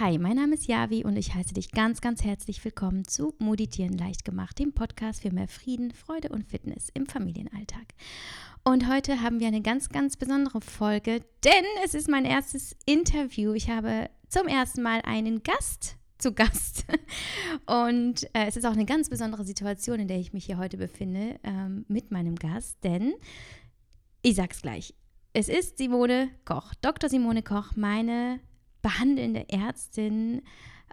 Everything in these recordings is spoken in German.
Hi, mein Name ist Javi und ich heiße dich ganz, ganz herzlich willkommen zu Meditieren leicht gemacht, dem Podcast für mehr Frieden, Freude und Fitness im Familienalltag. Und heute haben wir eine ganz, ganz besondere Folge, denn es ist mein erstes Interview. Ich habe zum ersten Mal einen Gast zu Gast. Und äh, es ist auch eine ganz besondere Situation, in der ich mich hier heute befinde ähm, mit meinem Gast, denn ich sag's gleich. Es ist Simone Koch, Dr. Simone Koch, meine behandelnde Ärztin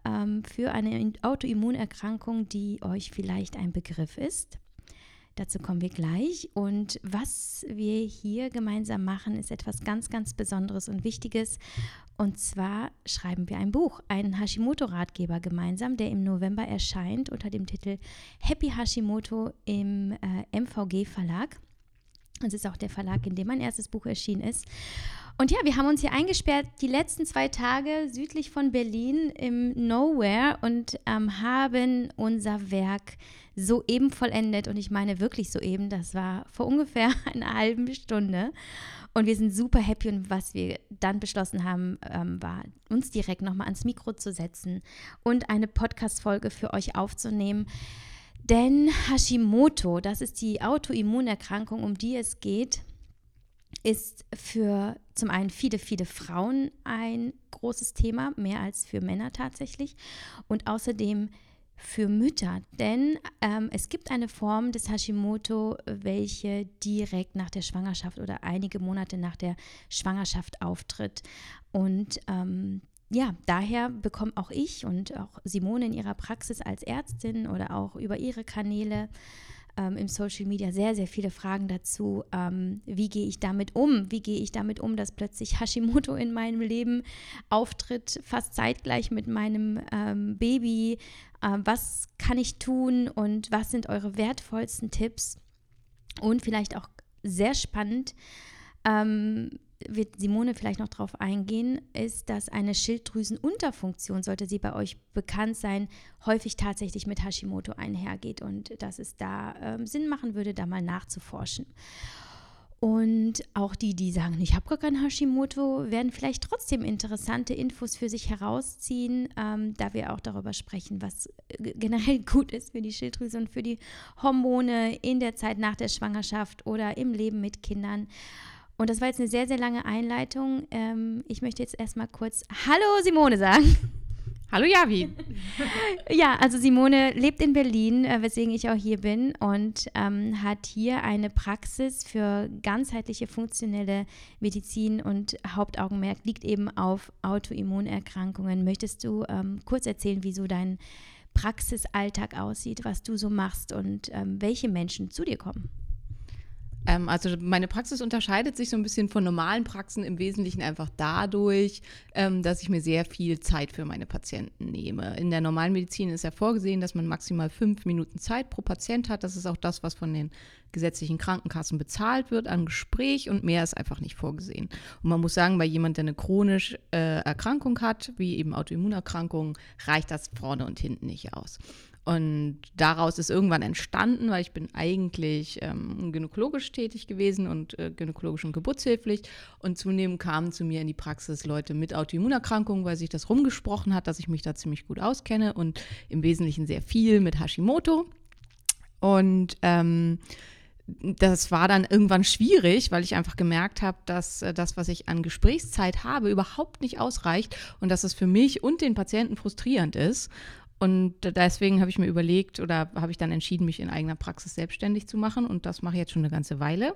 ähm, für eine Autoimmunerkrankung, die euch vielleicht ein Begriff ist. Dazu kommen wir gleich. Und was wir hier gemeinsam machen, ist etwas ganz, ganz Besonderes und Wichtiges. Und zwar schreiben wir ein Buch, einen Hashimoto-Ratgeber gemeinsam, der im November erscheint unter dem Titel Happy Hashimoto im äh, MVG-Verlag. Das ist auch der Verlag, in dem mein erstes Buch erschienen ist. Und ja, wir haben uns hier eingesperrt die letzten zwei Tage südlich von Berlin im Nowhere und ähm, haben unser Werk soeben vollendet. Und ich meine wirklich soeben, das war vor ungefähr einer halben Stunde. Und wir sind super happy und was wir dann beschlossen haben, ähm, war, uns direkt nochmal ans Mikro zu setzen und eine Podcast-Folge für euch aufzunehmen. Denn Hashimoto, das ist die Autoimmunerkrankung, um die es geht, ist für zum einen viele, viele Frauen ein großes Thema, mehr als für Männer tatsächlich. Und außerdem für Mütter, denn ähm, es gibt eine Form des Hashimoto, welche direkt nach der Schwangerschaft oder einige Monate nach der Schwangerschaft auftritt. Und ähm, ja, daher bekomme auch ich und auch Simone in ihrer Praxis als Ärztin oder auch über ihre Kanäle ähm, im Social Media sehr, sehr viele Fragen dazu, ähm, wie gehe ich damit um? Wie gehe ich damit um, dass plötzlich Hashimoto in meinem Leben auftritt, fast zeitgleich mit meinem ähm, Baby? Äh, was kann ich tun und was sind eure wertvollsten Tipps? Und vielleicht auch sehr spannend, ähm, wird Simone vielleicht noch darauf eingehen, ist, dass eine Schilddrüsenunterfunktion, sollte sie bei euch bekannt sein, häufig tatsächlich mit Hashimoto einhergeht und dass es da ähm, Sinn machen würde, da mal nachzuforschen. Und auch die, die sagen, ich habe gar kein Hashimoto, werden vielleicht trotzdem interessante Infos für sich herausziehen, ähm, da wir auch darüber sprechen, was äh, generell gut ist für die Schilddrüse und für die Hormone in der Zeit nach der Schwangerschaft oder im Leben mit Kindern. Und das war jetzt eine sehr, sehr lange Einleitung. Ähm, ich möchte jetzt erstmal kurz Hallo Simone sagen. Hallo Javi. ja, also Simone lebt in Berlin, äh, weswegen ich auch hier bin und ähm, hat hier eine Praxis für ganzheitliche funktionelle Medizin und Hauptaugenmerk liegt eben auf Autoimmunerkrankungen. Möchtest du ähm, kurz erzählen, wie so dein Praxisalltag aussieht, was du so machst und ähm, welche Menschen zu dir kommen? Ähm, also meine Praxis unterscheidet sich so ein bisschen von normalen Praxen im Wesentlichen einfach dadurch, ähm, dass ich mir sehr viel Zeit für meine Patienten nehme. In der normalen Medizin ist ja vorgesehen, dass man maximal fünf Minuten Zeit pro Patient hat. Das ist auch das, was von den gesetzlichen Krankenkassen bezahlt wird an Gespräch und mehr ist einfach nicht vorgesehen. Und man muss sagen, bei jemand, der eine chronische äh, Erkrankung hat, wie eben Autoimmunerkrankungen, reicht das vorne und hinten nicht aus. Und daraus ist irgendwann entstanden, weil ich bin eigentlich ähm, gynäkologisch tätig gewesen und äh, gynäkologisch und geburtshilflich. Und zunehmend kamen zu mir in die Praxis Leute mit Autoimmunerkrankungen, weil sich das rumgesprochen hat, dass ich mich da ziemlich gut auskenne und im Wesentlichen sehr viel mit Hashimoto. Und ähm, das war dann irgendwann schwierig, weil ich einfach gemerkt habe, dass äh, das, was ich an Gesprächszeit habe, überhaupt nicht ausreicht und dass es für mich und den Patienten frustrierend ist. Und deswegen habe ich mir überlegt oder habe ich dann entschieden, mich in eigener Praxis selbstständig zu machen. Und das mache ich jetzt schon eine ganze Weile.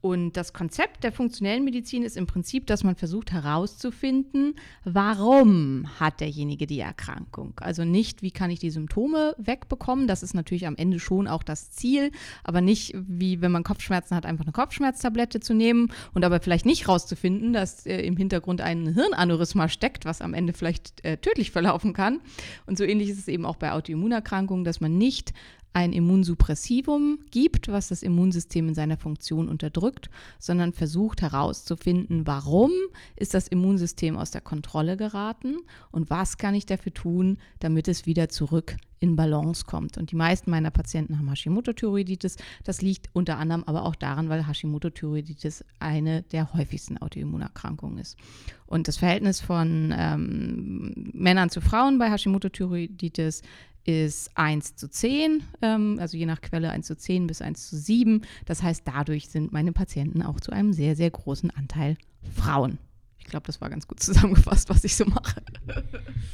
Und das Konzept der funktionellen Medizin ist im Prinzip, dass man versucht herauszufinden, warum hat derjenige die Erkrankung. Also nicht, wie kann ich die Symptome wegbekommen. Das ist natürlich am Ende schon auch das Ziel, aber nicht wie wenn man Kopfschmerzen hat, einfach eine Kopfschmerztablette zu nehmen und aber vielleicht nicht herauszufinden, dass äh, im Hintergrund ein Hirnaneurysma steckt, was am Ende vielleicht äh, tödlich verlaufen kann. Und so ähnlich ist es eben auch bei Autoimmunerkrankungen, dass man nicht ein Immunsuppressivum gibt, was das Immunsystem in seiner Funktion unterdrückt, sondern versucht herauszufinden, warum ist das Immunsystem aus der Kontrolle geraten und was kann ich dafür tun, damit es wieder zurück in Balance kommt. Und die meisten meiner Patienten haben Hashimoto-Thyreoiditis. Das liegt unter anderem aber auch daran, weil Hashimoto-Thyreoiditis eine der häufigsten Autoimmunerkrankungen ist. Und das Verhältnis von ähm, Männern zu Frauen bei Hashimoto-Thyreoiditis ist 1 zu 10, ähm, also je nach Quelle 1 zu 10 bis 1 zu 7. Das heißt, dadurch sind meine Patienten auch zu einem sehr, sehr großen Anteil Frauen. Ich glaube, das war ganz gut zusammengefasst, was ich so mache.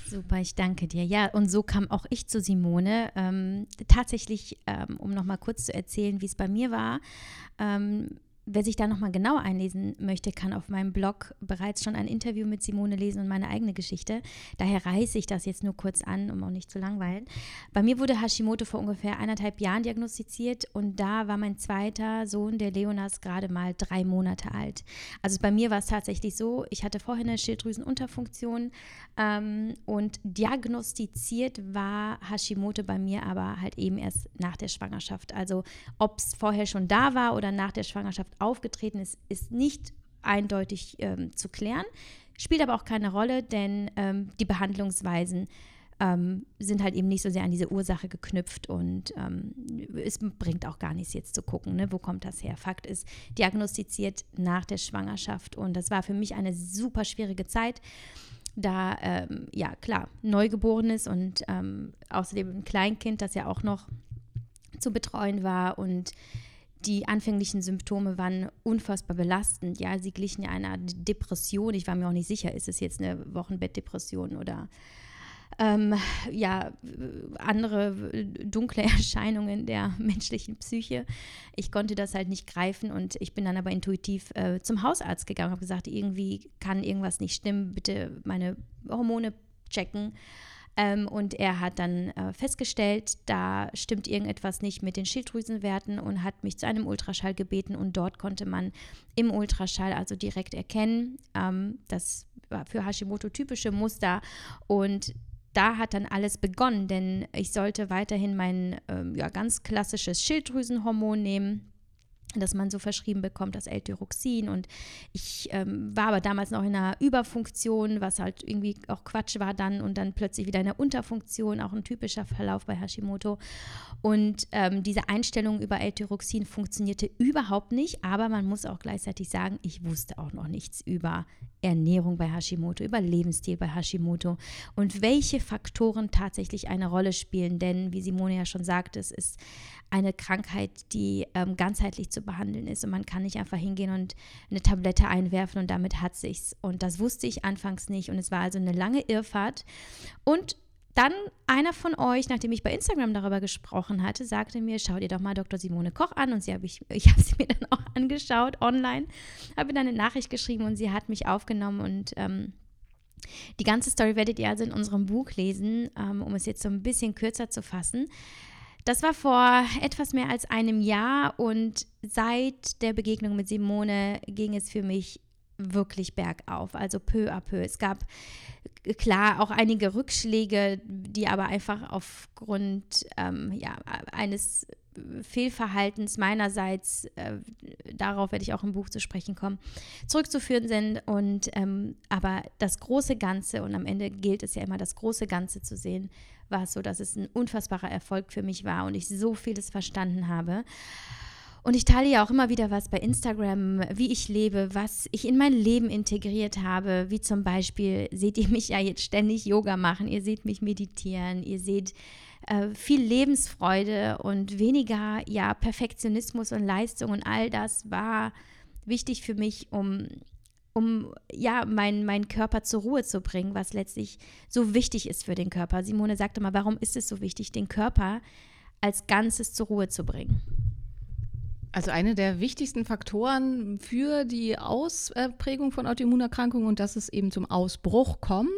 Super, ich danke dir. Ja, und so kam auch ich zu Simone. Ähm, tatsächlich, ähm, um noch mal kurz zu erzählen, wie es bei mir war. Ähm, Wer sich da nochmal genau einlesen möchte, kann auf meinem Blog bereits schon ein Interview mit Simone lesen und meine eigene Geschichte. Daher reiße ich das jetzt nur kurz an, um auch nicht zu langweilen. Bei mir wurde Hashimoto vor ungefähr eineinhalb Jahren diagnostiziert und da war mein zweiter Sohn, der Leonas, gerade mal drei Monate alt. Also bei mir war es tatsächlich so, ich hatte vorher eine Schilddrüsenunterfunktion ähm, und diagnostiziert war Hashimoto bei mir aber halt eben erst nach der Schwangerschaft. Also ob es vorher schon da war oder nach der Schwangerschaft aufgetreten ist, ist nicht eindeutig ähm, zu klären, spielt aber auch keine Rolle, denn ähm, die Behandlungsweisen ähm, sind halt eben nicht so sehr an diese Ursache geknüpft und ähm, es bringt auch gar nichts jetzt zu gucken, ne, wo kommt das her. Fakt ist, diagnostiziert nach der Schwangerschaft und das war für mich eine super schwierige Zeit da, ähm, ja klar, Neugeborenes und ähm, außerdem ein Kleinkind, das ja auch noch zu betreuen war und die anfänglichen Symptome waren unfassbar belastend. Ja, sie glichen einer Depression. Ich war mir auch nicht sicher, ist es jetzt eine Wochenbettdepression oder ähm, ja, andere dunkle Erscheinungen der menschlichen Psyche. Ich konnte das halt nicht greifen und ich bin dann aber intuitiv äh, zum Hausarzt gegangen und habe gesagt, irgendwie kann irgendwas nicht stimmen, bitte meine Hormone checken. Ähm, und er hat dann äh, festgestellt, da stimmt irgendetwas nicht mit den Schilddrüsenwerten und hat mich zu einem Ultraschall gebeten. Und dort konnte man im Ultraschall also direkt erkennen, ähm, das war für Hashimoto typische Muster. Und da hat dann alles begonnen, denn ich sollte weiterhin mein ähm, ja, ganz klassisches Schilddrüsenhormon nehmen das man so verschrieben bekommt, das L-Tyroxin. Und ich ähm, war aber damals noch in einer Überfunktion, was halt irgendwie auch Quatsch war dann und dann plötzlich wieder in einer Unterfunktion, auch ein typischer Verlauf bei Hashimoto. Und ähm, diese Einstellung über L-Tyroxin funktionierte überhaupt nicht, aber man muss auch gleichzeitig sagen, ich wusste auch noch nichts über Ernährung bei Hashimoto, über Lebensstil bei Hashimoto und welche Faktoren tatsächlich eine Rolle spielen. Denn, wie Simone ja schon sagte, es ist eine Krankheit, die ähm, ganzheitlich zu behandeln ist und man kann nicht einfach hingehen und eine Tablette einwerfen und damit hat sich's. Und das wusste ich anfangs nicht und es war also eine lange Irrfahrt. Und dann einer von euch, nachdem ich bei Instagram darüber gesprochen hatte, sagte mir, schau dir doch mal Dr. Simone Koch an. Und sie hab ich, ich habe sie mir dann auch angeschaut online, habe dann eine Nachricht geschrieben und sie hat mich aufgenommen und ähm, die ganze Story werdet ihr also in unserem Buch lesen, ähm, um es jetzt so ein bisschen kürzer zu fassen. Das war vor etwas mehr als einem Jahr und seit der Begegnung mit Simone ging es für mich wirklich bergauf, also peu à peu. Es gab klar auch einige Rückschläge, die aber einfach aufgrund ähm, ja, eines Fehlverhaltens meinerseits, äh, darauf werde ich auch im Buch zu sprechen kommen, zurückzuführen sind. Und ähm, aber das große Ganze, und am Ende gilt es ja immer, das große Ganze zu sehen, war es so, dass es ein unfassbarer Erfolg für mich war und ich so vieles verstanden habe. Und ich teile ja auch immer wieder was bei Instagram, wie ich lebe, was ich in mein Leben integriert habe. Wie zum Beispiel seht ihr mich ja jetzt ständig Yoga machen, ihr seht mich meditieren, ihr seht äh, viel Lebensfreude und weniger ja Perfektionismus und Leistung und all das war wichtig für mich, um um ja meinen mein Körper zur Ruhe zu bringen, was letztlich so wichtig ist für den Körper. Simone sagte mal, warum ist es so wichtig, den Körper als Ganzes zur Ruhe zu bringen? Also eine der wichtigsten Faktoren für die Ausprägung von Autoimmunerkrankungen und dass es eben zum Ausbruch kommt,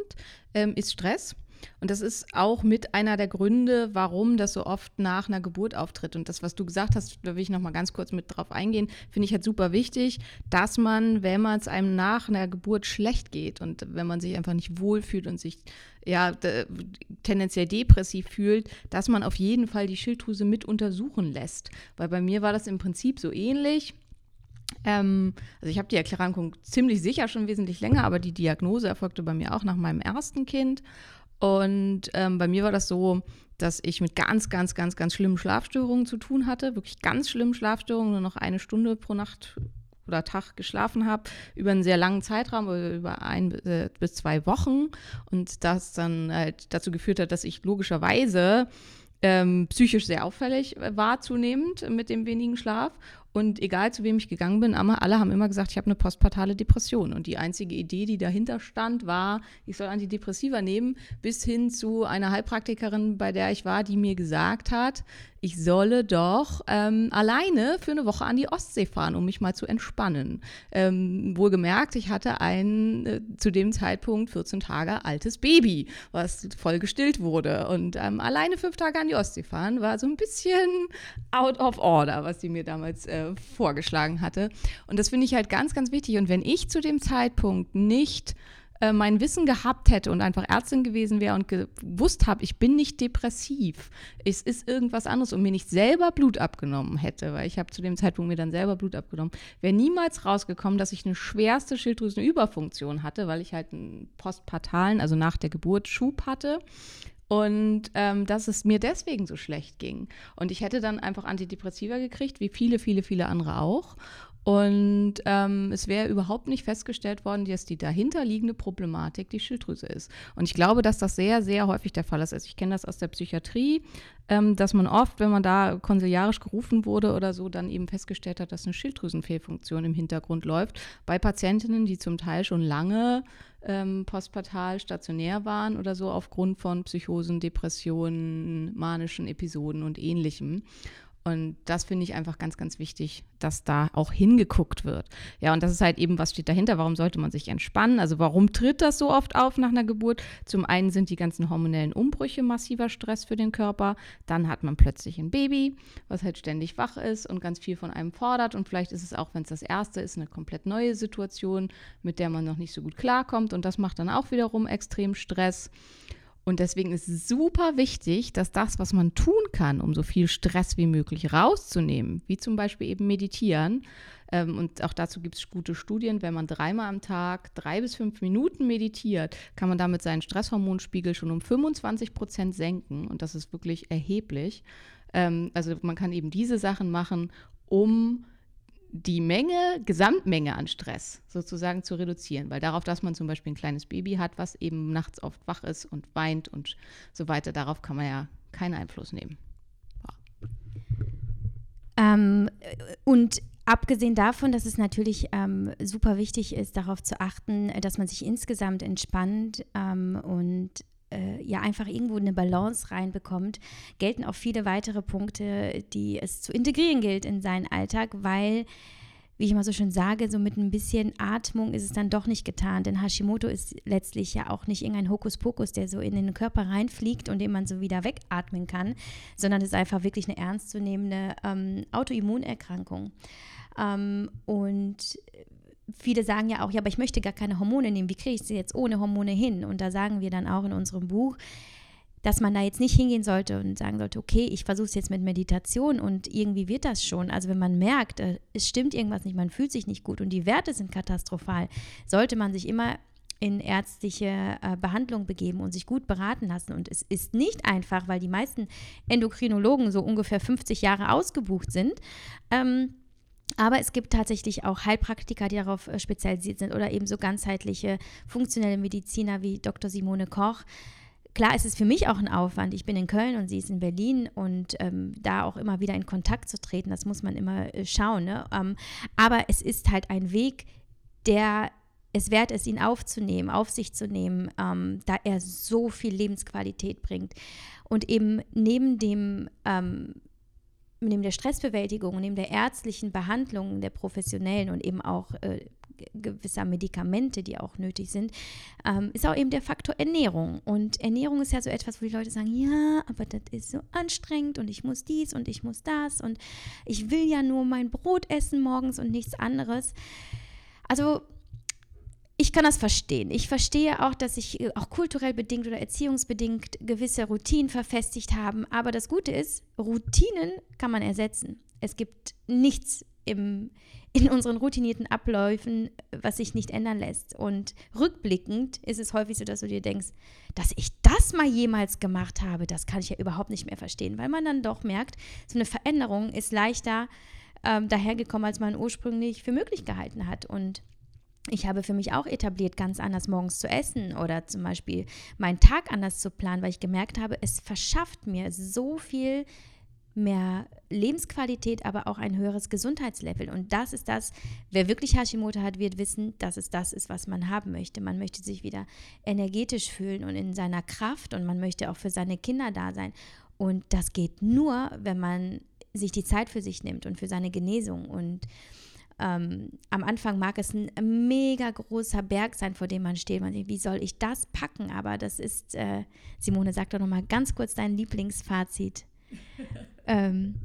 ähm, ist Stress. Und das ist auch mit einer der Gründe, warum das so oft nach einer Geburt auftritt. Und das, was du gesagt hast, da will ich noch mal ganz kurz mit drauf eingehen, finde ich halt super wichtig, dass man, wenn man es einem nach einer Geburt schlecht geht und wenn man sich einfach nicht wohlfühlt und sich ja tendenziell depressiv fühlt, dass man auf jeden Fall die Schilddrüse mit untersuchen lässt. Weil bei mir war das im Prinzip so ähnlich. Ähm, also ich habe die Erkrankung ziemlich sicher schon wesentlich länger, aber die Diagnose erfolgte bei mir auch nach meinem ersten Kind. Und ähm, bei mir war das so, dass ich mit ganz, ganz, ganz, ganz schlimmen Schlafstörungen zu tun hatte. Wirklich ganz schlimmen Schlafstörungen, nur noch eine Stunde pro Nacht oder Tag geschlafen habe, über einen sehr langen Zeitraum, über ein äh, bis zwei Wochen. Und das dann halt dazu geführt hat, dass ich logischerweise ähm, psychisch sehr auffällig war zunehmend mit dem wenigen Schlaf und egal zu wem ich gegangen bin, alle haben immer gesagt, ich habe eine postpartale Depression. Und die einzige Idee, die dahinter stand, war, ich soll Antidepressiva nehmen, bis hin zu einer Heilpraktikerin, bei der ich war, die mir gesagt hat, ich solle doch ähm, alleine für eine Woche an die Ostsee fahren, um mich mal zu entspannen. Ähm, wohlgemerkt, ich hatte ein äh, zu dem Zeitpunkt 14 Tage altes Baby, was voll gestillt wurde. Und ähm, alleine fünf Tage an die Ostsee fahren war so ein bisschen out of order, was sie mir damals äh, vorgeschlagen hatte. Und das finde ich halt ganz, ganz wichtig. Und wenn ich zu dem Zeitpunkt nicht äh, mein Wissen gehabt hätte und einfach Ärztin gewesen wäre und gewusst habe, ich bin nicht depressiv, es ist irgendwas anderes und mir nicht selber Blut abgenommen hätte, weil ich habe zu dem Zeitpunkt mir dann selber Blut abgenommen, wäre niemals rausgekommen, dass ich eine schwerste Schilddrüsenüberfunktion hatte, weil ich halt einen postpartalen, also nach der Geburt Schub hatte und ähm, dass es mir deswegen so schlecht ging. Und ich hätte dann einfach Antidepressiva gekriegt, wie viele, viele, viele andere auch. Und ähm, es wäre überhaupt nicht festgestellt worden, dass die dahinterliegende Problematik die Schilddrüse ist. Und ich glaube, dass das sehr, sehr häufig der Fall ist. Also ich kenne das aus der Psychiatrie, ähm, dass man oft, wenn man da konsiliarisch gerufen wurde oder so, dann eben festgestellt hat, dass eine Schilddrüsenfehlfunktion im Hintergrund läuft. Bei Patientinnen, die zum Teil schon lange ähm, postpartal stationär waren oder so aufgrund von Psychosen, Depressionen, manischen Episoden und ähnlichem. Und das finde ich einfach ganz, ganz wichtig, dass da auch hingeguckt wird. Ja, und das ist halt eben, was steht dahinter? Warum sollte man sich entspannen? Also warum tritt das so oft auf nach einer Geburt? Zum einen sind die ganzen hormonellen Umbrüche massiver Stress für den Körper. Dann hat man plötzlich ein Baby, was halt ständig wach ist und ganz viel von einem fordert. Und vielleicht ist es auch, wenn es das erste ist, eine komplett neue Situation, mit der man noch nicht so gut klarkommt. Und das macht dann auch wiederum extrem Stress. Und deswegen ist es super wichtig, dass das, was man tun kann, um so viel Stress wie möglich rauszunehmen, wie zum Beispiel eben meditieren, ähm, und auch dazu gibt es gute Studien, wenn man dreimal am Tag drei bis fünf Minuten meditiert, kann man damit seinen Stresshormonspiegel schon um 25 Prozent senken. Und das ist wirklich erheblich. Ähm, also man kann eben diese Sachen machen, um die Menge, Gesamtmenge an Stress sozusagen zu reduzieren, weil darauf, dass man zum Beispiel ein kleines Baby hat, was eben nachts oft wach ist und weint und so weiter, darauf kann man ja keinen Einfluss nehmen. Ja. Ähm, und Abgesehen davon, dass es natürlich ähm, super wichtig ist, darauf zu achten, dass man sich insgesamt entspannt ähm, und äh, ja einfach irgendwo eine Balance reinbekommt, gelten auch viele weitere Punkte, die es zu integrieren gilt in seinen Alltag, weil wie ich immer so schön sage, so mit ein bisschen Atmung ist es dann doch nicht getan. Denn Hashimoto ist letztlich ja auch nicht irgendein Hokuspokus, der so in den Körper reinfliegt und den man so wieder wegatmen kann, sondern es ist einfach wirklich eine ernstzunehmende ähm, Autoimmunerkrankung. Ähm, und viele sagen ja auch, ja, aber ich möchte gar keine Hormone nehmen. Wie kriege ich sie jetzt ohne Hormone hin? Und da sagen wir dann auch in unserem Buch, dass man da jetzt nicht hingehen sollte und sagen sollte, okay, ich versuche es jetzt mit Meditation und irgendwie wird das schon. Also wenn man merkt, äh, es stimmt irgendwas nicht, man fühlt sich nicht gut und die Werte sind katastrophal, sollte man sich immer in ärztliche äh, Behandlung begeben und sich gut beraten lassen. Und es ist nicht einfach, weil die meisten Endokrinologen so ungefähr 50 Jahre ausgebucht sind. Ähm, aber es gibt tatsächlich auch Heilpraktiker, die darauf äh, spezialisiert sind oder eben so ganzheitliche funktionelle Mediziner wie Dr. Simone Koch. Klar ist es für mich auch ein Aufwand. Ich bin in Köln und sie ist in Berlin und ähm, da auch immer wieder in Kontakt zu treten, das muss man immer äh, schauen. Ne? Ähm, aber es ist halt ein Weg, der es wert ist, ihn aufzunehmen, auf sich zu nehmen, ähm, da er so viel Lebensqualität bringt. Und eben neben dem ähm, neben der Stressbewältigung, neben der ärztlichen Behandlung, der professionellen und eben auch äh, gewisser Medikamente, die auch nötig sind, ähm, ist auch eben der Faktor Ernährung. Und Ernährung ist ja so etwas, wo die Leute sagen, ja, aber das ist so anstrengend und ich muss dies und ich muss das und ich will ja nur mein Brot essen morgens und nichts anderes. Also ich kann das verstehen. Ich verstehe auch, dass sich äh, auch kulturell bedingt oder erziehungsbedingt gewisse Routinen verfestigt haben. Aber das Gute ist, Routinen kann man ersetzen. Es gibt nichts im, in unseren routinierten Abläufen, was sich nicht ändern lässt. Und rückblickend ist es häufig so, dass du dir denkst, dass ich das mal jemals gemacht habe, das kann ich ja überhaupt nicht mehr verstehen, weil man dann doch merkt, so eine Veränderung ist leichter ähm, dahergekommen, als man ursprünglich für möglich gehalten hat. Und ich habe für mich auch etabliert, ganz anders morgens zu essen oder zum Beispiel meinen Tag anders zu planen, weil ich gemerkt habe, es verschafft mir so viel mehr Lebensqualität, aber auch ein höheres Gesundheitslevel. Und das ist das, wer wirklich Hashimoto hat, wird wissen, dass es das ist, was man haben möchte. Man möchte sich wieder energetisch fühlen und in seiner Kraft und man möchte auch für seine Kinder da sein. Und das geht nur, wenn man sich die Zeit für sich nimmt und für seine Genesung. Und ähm, am Anfang mag es ein mega großer Berg sein, vor dem man steht. Man denkt, wie soll ich das packen? Aber das ist, äh, Simone, sag doch nochmal ganz kurz dein Lieblingsfazit. ähm,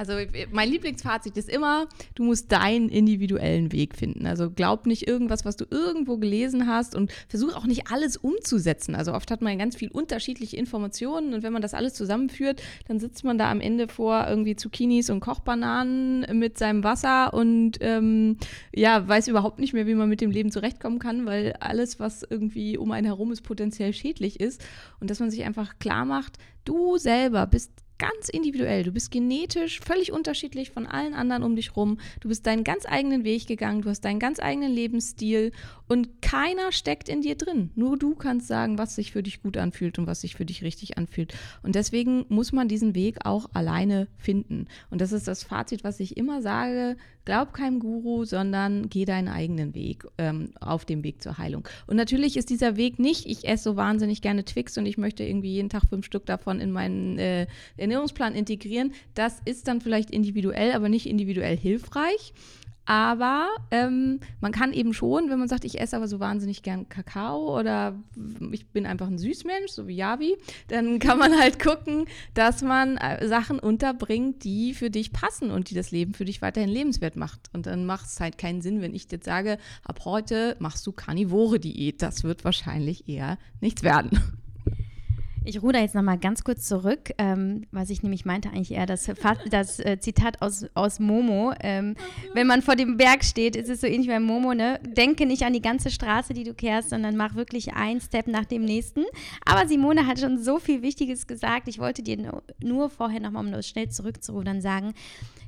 also mein Lieblingsfazit ist immer, du musst deinen individuellen Weg finden. Also glaub nicht irgendwas, was du irgendwo gelesen hast und versuch auch nicht alles umzusetzen. Also oft hat man ganz viel unterschiedliche Informationen und wenn man das alles zusammenführt, dann sitzt man da am Ende vor irgendwie Zucchinis und Kochbananen mit seinem Wasser und ähm, ja, weiß überhaupt nicht mehr, wie man mit dem Leben zurechtkommen kann, weil alles, was irgendwie um einen herum ist, potenziell schädlich ist. Und dass man sich einfach klar macht, du selber bist ganz individuell. Du bist genetisch völlig unterschiedlich von allen anderen um dich rum. Du bist deinen ganz eigenen Weg gegangen, du hast deinen ganz eigenen Lebensstil und keiner steckt in dir drin. Nur du kannst sagen, was sich für dich gut anfühlt und was sich für dich richtig anfühlt. Und deswegen muss man diesen Weg auch alleine finden. Und das ist das Fazit, was ich immer sage. Glaub keinem Guru, sondern geh deinen eigenen Weg ähm, auf dem Weg zur Heilung. Und natürlich ist dieser Weg nicht, ich esse so wahnsinnig gerne Twix und ich möchte irgendwie jeden Tag fünf Stück davon in meinen äh, Ernährungsplan integrieren. Das ist dann vielleicht individuell, aber nicht individuell hilfreich. Aber ähm, man kann eben schon, wenn man sagt, ich esse aber so wahnsinnig gern Kakao oder ich bin einfach ein Süßmensch, so wie Yavi, dann kann man halt gucken, dass man äh, Sachen unterbringt, die für dich passen und die das Leben für dich weiterhin lebenswert macht. Und dann macht es halt keinen Sinn, wenn ich jetzt sage, ab heute machst du Karnivore-Diät. Das wird wahrscheinlich eher nichts werden. Ich ruder jetzt nochmal ganz kurz zurück, ähm, was ich nämlich meinte eigentlich eher das, das äh, Zitat aus, aus Momo. Ähm, wenn man vor dem Berg steht, ist es so ähnlich wie bei Momo, ne? Denke nicht an die ganze Straße, die du kehrst, sondern mach wirklich einen Step nach dem nächsten. Aber Simone hat schon so viel Wichtiges gesagt. Ich wollte dir nur vorher nochmal, um das schnell zurückzurudern, sagen,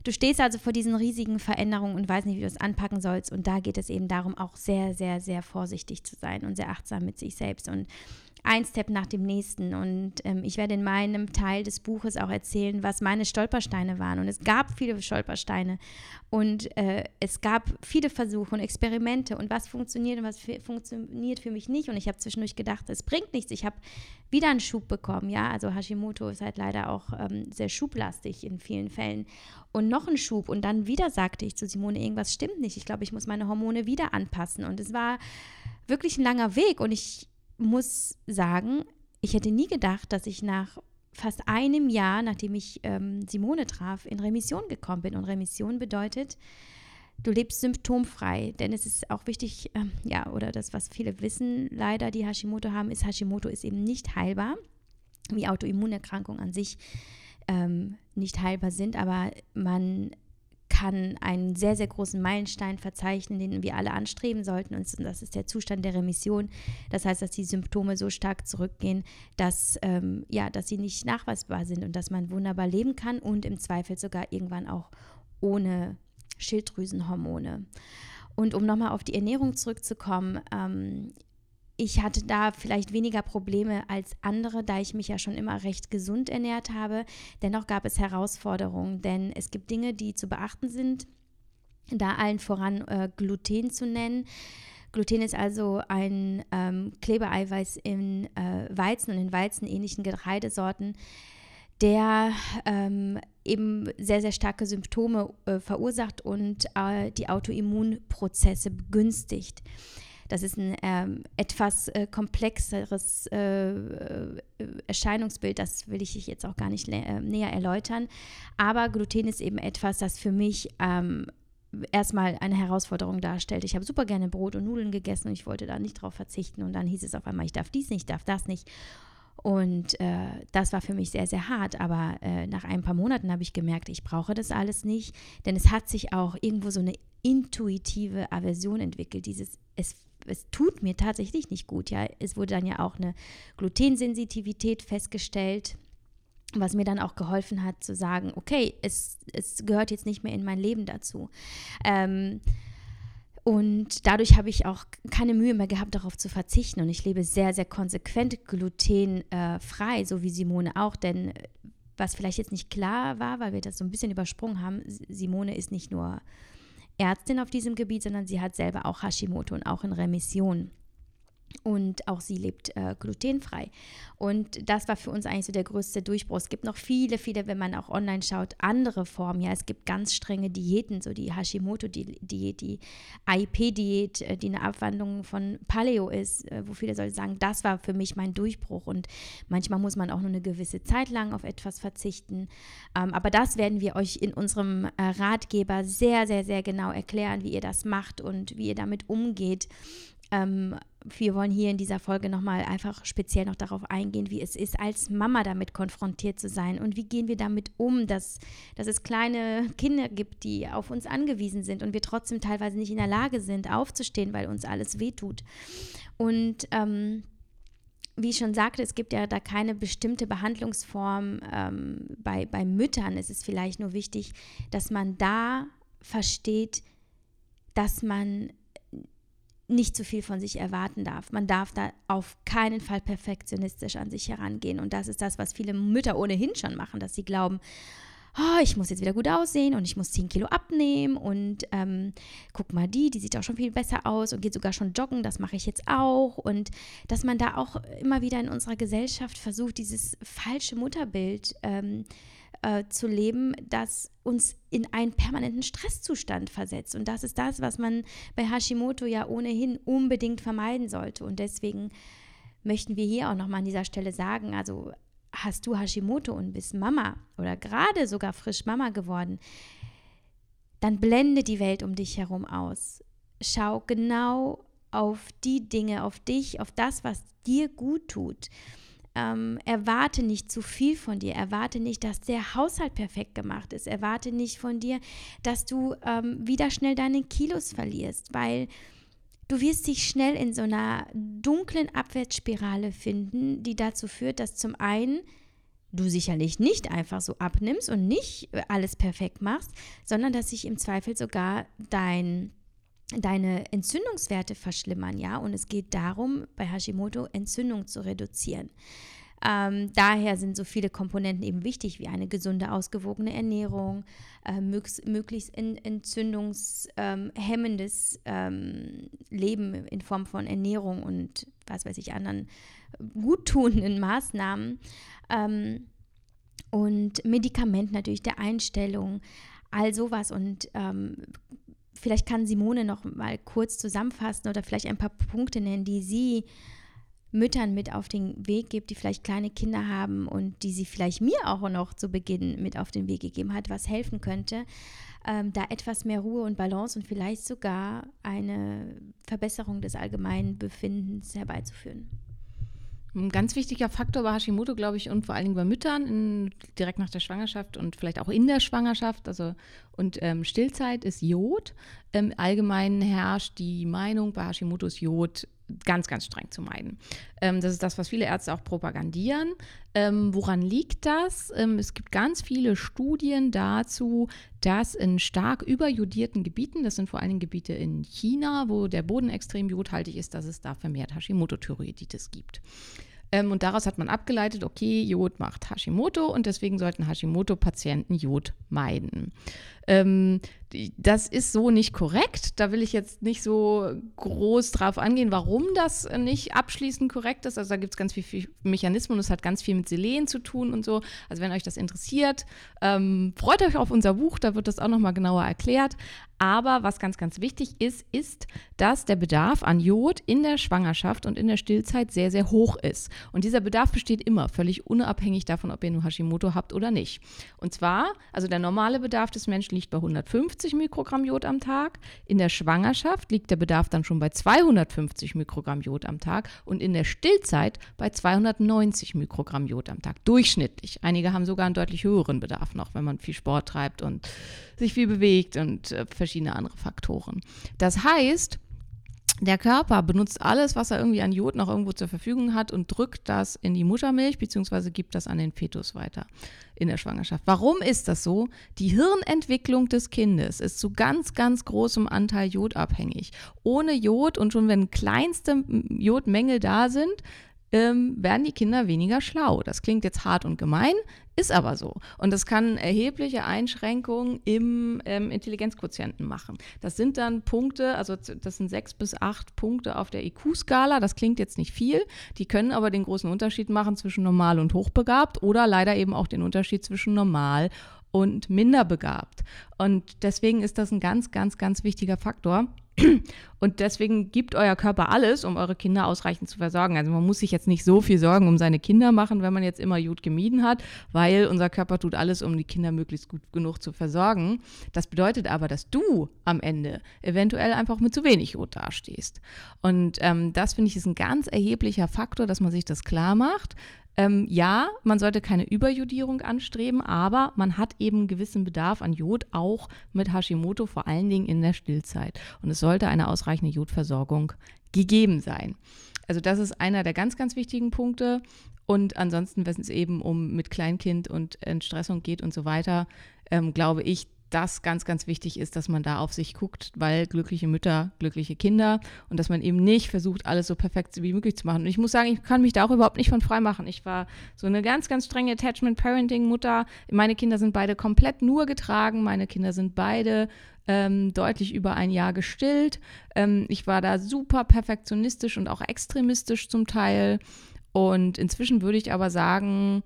Du stehst also vor diesen riesigen Veränderungen und weißt nicht, wie du es anpacken sollst. Und da geht es eben darum, auch sehr, sehr, sehr vorsichtig zu sein und sehr achtsam mit sich selbst. Und ein Step nach dem nächsten. Und ähm, ich werde in meinem Teil des Buches auch erzählen, was meine Stolpersteine waren. Und es gab viele Stolpersteine. Und äh, es gab viele Versuche und Experimente und was funktioniert und was funktioniert für mich nicht. Und ich habe zwischendurch gedacht, es bringt nichts. Ich habe wieder einen Schub bekommen. Ja, also Hashimoto ist halt leider auch ähm, sehr schublastig in vielen Fällen. Und noch ein Schub. Und dann wieder sagte ich zu Simone, irgendwas stimmt nicht. Ich glaube, ich muss meine Hormone wieder anpassen. Und es war wirklich ein langer Weg. Und ich muss sagen, ich hätte nie gedacht, dass ich nach fast einem Jahr, nachdem ich ähm, Simone traf, in Remission gekommen bin. Und Remission bedeutet, du lebst symptomfrei. Denn es ist auch wichtig, ähm, ja, oder das, was viele wissen, leider, die Hashimoto haben, ist, Hashimoto ist eben nicht heilbar, wie Autoimmunerkrankungen an sich ähm, nicht heilbar sind, aber man kann einen sehr, sehr großen Meilenstein verzeichnen, den wir alle anstreben sollten. Und das ist der Zustand der Remission. Das heißt, dass die Symptome so stark zurückgehen, dass, ähm, ja, dass sie nicht nachweisbar sind und dass man wunderbar leben kann und im Zweifel sogar irgendwann auch ohne Schilddrüsenhormone. Und um nochmal auf die Ernährung zurückzukommen, ähm, ich hatte da vielleicht weniger Probleme als andere, da ich mich ja schon immer recht gesund ernährt habe. Dennoch gab es Herausforderungen, denn es gibt Dinge, die zu beachten sind. Da allen voran äh, Gluten zu nennen. Gluten ist also ein ähm, Klebeeiweiß in äh, Weizen und in weizenähnlichen Getreidesorten, der ähm, eben sehr, sehr starke Symptome äh, verursacht und äh, die Autoimmunprozesse begünstigt. Das ist ein ähm, etwas äh, komplexeres äh, äh Erscheinungsbild, das will ich jetzt auch gar nicht äh, näher erläutern. Aber Gluten ist eben etwas, das für mich ähm, erstmal eine Herausforderung darstellt. Ich habe super gerne Brot und Nudeln gegessen und ich wollte da nicht drauf verzichten. Und dann hieß es auf einmal, ich darf dies nicht, ich darf das nicht. Und äh, das war für mich sehr, sehr hart. Aber äh, nach ein paar Monaten habe ich gemerkt, ich brauche das alles nicht. Denn es hat sich auch irgendwo so eine intuitive Aversion entwickelt. Dieses, es, es tut mir tatsächlich nicht gut. Ja, es wurde dann ja auch eine Glutensensitivität festgestellt was mir dann auch geholfen hat zu sagen, okay, es, es gehört jetzt nicht mehr in mein Leben dazu. Ähm, und dadurch habe ich auch keine Mühe mehr gehabt, darauf zu verzichten. Und ich lebe sehr, sehr konsequent glutenfrei, so wie Simone auch. Denn äh, was vielleicht jetzt nicht klar war, weil wir das so ein bisschen übersprungen haben, Simone ist nicht nur Ärztin auf diesem Gebiet, sondern sie hat selber auch Hashimoto und auch in Remission. Und auch sie lebt äh, glutenfrei. Und das war für uns eigentlich so der größte Durchbruch. Es gibt noch viele, viele, wenn man auch online schaut, andere Formen. Ja, es gibt ganz strenge Diäten, so die Hashimoto-Diät, die AIP-Diät, äh, die eine Abwandlung von Paleo ist, äh, wo viele Leute sagen, das war für mich mein Durchbruch. Und manchmal muss man auch nur eine gewisse Zeit lang auf etwas verzichten. Ähm, aber das werden wir euch in unserem äh, Ratgeber sehr, sehr, sehr genau erklären, wie ihr das macht und wie ihr damit umgeht. Ähm, wir wollen hier in dieser Folge nochmal einfach speziell noch darauf eingehen, wie es ist, als Mama damit konfrontiert zu sein und wie gehen wir damit um, dass, dass es kleine Kinder gibt, die auf uns angewiesen sind und wir trotzdem teilweise nicht in der Lage sind, aufzustehen, weil uns alles wehtut. Und ähm, wie ich schon sagte, es gibt ja da keine bestimmte Behandlungsform ähm, bei, bei Müttern. Es ist vielleicht nur wichtig, dass man da versteht, dass man nicht zu viel von sich erwarten darf. Man darf da auf keinen Fall perfektionistisch an sich herangehen. Und das ist das, was viele Mütter ohnehin schon machen, dass sie glauben, oh, ich muss jetzt wieder gut aussehen und ich muss 10 Kilo abnehmen und ähm, guck mal die, die sieht auch schon viel besser aus und geht sogar schon joggen, das mache ich jetzt auch. Und dass man da auch immer wieder in unserer Gesellschaft versucht, dieses falsche Mutterbild ähm, äh, zu leben, das uns in einen permanenten Stresszustand versetzt. Und das ist das, was man bei Hashimoto ja ohnehin unbedingt vermeiden sollte. Und deswegen möchten wir hier auch nochmal an dieser Stelle sagen, also hast du Hashimoto und bist Mama oder gerade sogar frisch Mama geworden, dann blende die Welt um dich herum aus. Schau genau auf die Dinge, auf dich, auf das, was dir gut tut ähm, erwarte nicht zu viel von dir. Erwarte nicht, dass der Haushalt perfekt gemacht ist. Erwarte nicht von dir, dass du ähm, wieder schnell deine Kilos verlierst, weil du wirst dich schnell in so einer dunklen Abwärtsspirale finden, die dazu führt, dass zum einen du sicherlich nicht einfach so abnimmst und nicht alles perfekt machst, sondern dass sich im Zweifel sogar dein deine Entzündungswerte verschlimmern, ja. Und es geht darum, bei Hashimoto Entzündung zu reduzieren. Ähm, daher sind so viele Komponenten eben wichtig, wie eine gesunde, ausgewogene Ernährung, äh, möglichst, entzündungshemmendes ähm, Leben in Form von Ernährung und was weiß ich, anderen guttunenden Maßnahmen. Ähm, und Medikament natürlich, der Einstellung, all sowas. Und ähm, vielleicht kann Simone noch mal kurz zusammenfassen oder vielleicht ein paar Punkte nennen, die sie Müttern mit auf den Weg gibt, die vielleicht kleine Kinder haben und die sie vielleicht mir auch noch zu Beginn mit auf den Weg gegeben hat, was helfen könnte, ähm, da etwas mehr Ruhe und Balance und vielleicht sogar eine Verbesserung des allgemeinen Befindens herbeizuführen. Ein ganz wichtiger Faktor bei Hashimoto, glaube ich, und vor allen Dingen bei Müttern in, direkt nach der Schwangerschaft und vielleicht auch in der Schwangerschaft, also und ähm, Stillzeit ist Jod. Im Allgemeinen herrscht die Meinung, bei Hashimoto ist Jod ganz, ganz streng zu meiden. Ähm, das ist das, was viele Ärzte auch propagandieren. Ähm, woran liegt das? Ähm, es gibt ganz viele Studien dazu, dass in stark überjodierten Gebieten, das sind vor allem Gebiete in China, wo der Boden extrem jodhaltig ist, dass es da vermehrt Hashimoto-Thyreoiditis gibt. Ähm, und daraus hat man abgeleitet, okay, Jod macht Hashimoto und deswegen sollten Hashimoto-Patienten Jod meiden. Ähm, das ist so nicht korrekt. Da will ich jetzt nicht so groß drauf angehen, warum das nicht abschließend korrekt ist. Also da gibt es ganz viele Mechanismen und es hat ganz viel mit Selen zu tun und so. Also wenn euch das interessiert, ähm, freut euch auf unser Buch, da wird das auch nochmal genauer erklärt. Aber was ganz, ganz wichtig ist, ist, dass der Bedarf an Jod in der Schwangerschaft und in der Stillzeit sehr, sehr hoch ist. Und dieser Bedarf besteht immer, völlig unabhängig davon, ob ihr nur Hashimoto habt oder nicht. Und zwar, also der normale Bedarf des Menschen liegt bei 150 Mikrogramm Jod am Tag. In der Schwangerschaft liegt der Bedarf dann schon bei 250 Mikrogramm Jod am Tag und in der Stillzeit bei 290 Mikrogramm Jod am Tag. Durchschnittlich. Einige haben sogar einen deutlich höheren Bedarf noch, wenn man viel Sport treibt und sich viel bewegt und äh, verschiedene andere Faktoren. Das heißt, der Körper benutzt alles, was er irgendwie an Jod noch irgendwo zur Verfügung hat und drückt das in die Muttermilch bzw. gibt das an den Fetus weiter in der Schwangerschaft. Warum ist das so? Die Hirnentwicklung des Kindes ist zu ganz, ganz großem Anteil jodabhängig. Ohne Jod und schon wenn kleinste Jodmängel da sind, ähm, werden die Kinder weniger schlau. Das klingt jetzt hart und gemein, ist aber so. Und das kann erhebliche Einschränkungen im ähm, Intelligenzquotienten machen. Das sind dann Punkte, also das sind sechs bis acht Punkte auf der IQ-Skala. Das klingt jetzt nicht viel. Die können aber den großen Unterschied machen zwischen normal und hochbegabt oder leider eben auch den Unterschied zwischen normal und minderbegabt. Und deswegen ist das ein ganz, ganz, ganz wichtiger Faktor. Und deswegen gibt euer Körper alles, um eure Kinder ausreichend zu versorgen. Also man muss sich jetzt nicht so viel Sorgen um seine Kinder machen, wenn man jetzt immer Jod gemieden hat, weil unser Körper tut alles, um die Kinder möglichst gut genug zu versorgen. Das bedeutet aber, dass du am Ende eventuell einfach mit zu wenig Jod dastehst. Und ähm, das finde ich ist ein ganz erheblicher Faktor, dass man sich das klar macht. Ähm, ja, man sollte keine Überjodierung anstreben, aber man hat eben einen gewissen Bedarf an Jod, auch mit Hashimoto, vor allen Dingen in der Stillzeit. Und es sollte eine ausreichende Jodversorgung gegeben sein. Also das ist einer der ganz, ganz wichtigen Punkte. Und ansonsten, wenn es eben um mit Kleinkind und Entstressung geht und so weiter, ähm, glaube ich, das ganz, ganz wichtig ist, dass man da auf sich guckt, weil glückliche Mütter, glückliche Kinder und dass man eben nicht versucht, alles so perfekt wie möglich zu machen. Und ich muss sagen, ich kann mich da auch überhaupt nicht von frei machen. Ich war so eine ganz, ganz strenge Attachment-Parenting-Mutter. Meine Kinder sind beide komplett nur getragen. Meine Kinder sind beide ähm, deutlich über ein Jahr gestillt. Ähm, ich war da super perfektionistisch und auch extremistisch zum Teil. Und inzwischen würde ich aber sagen,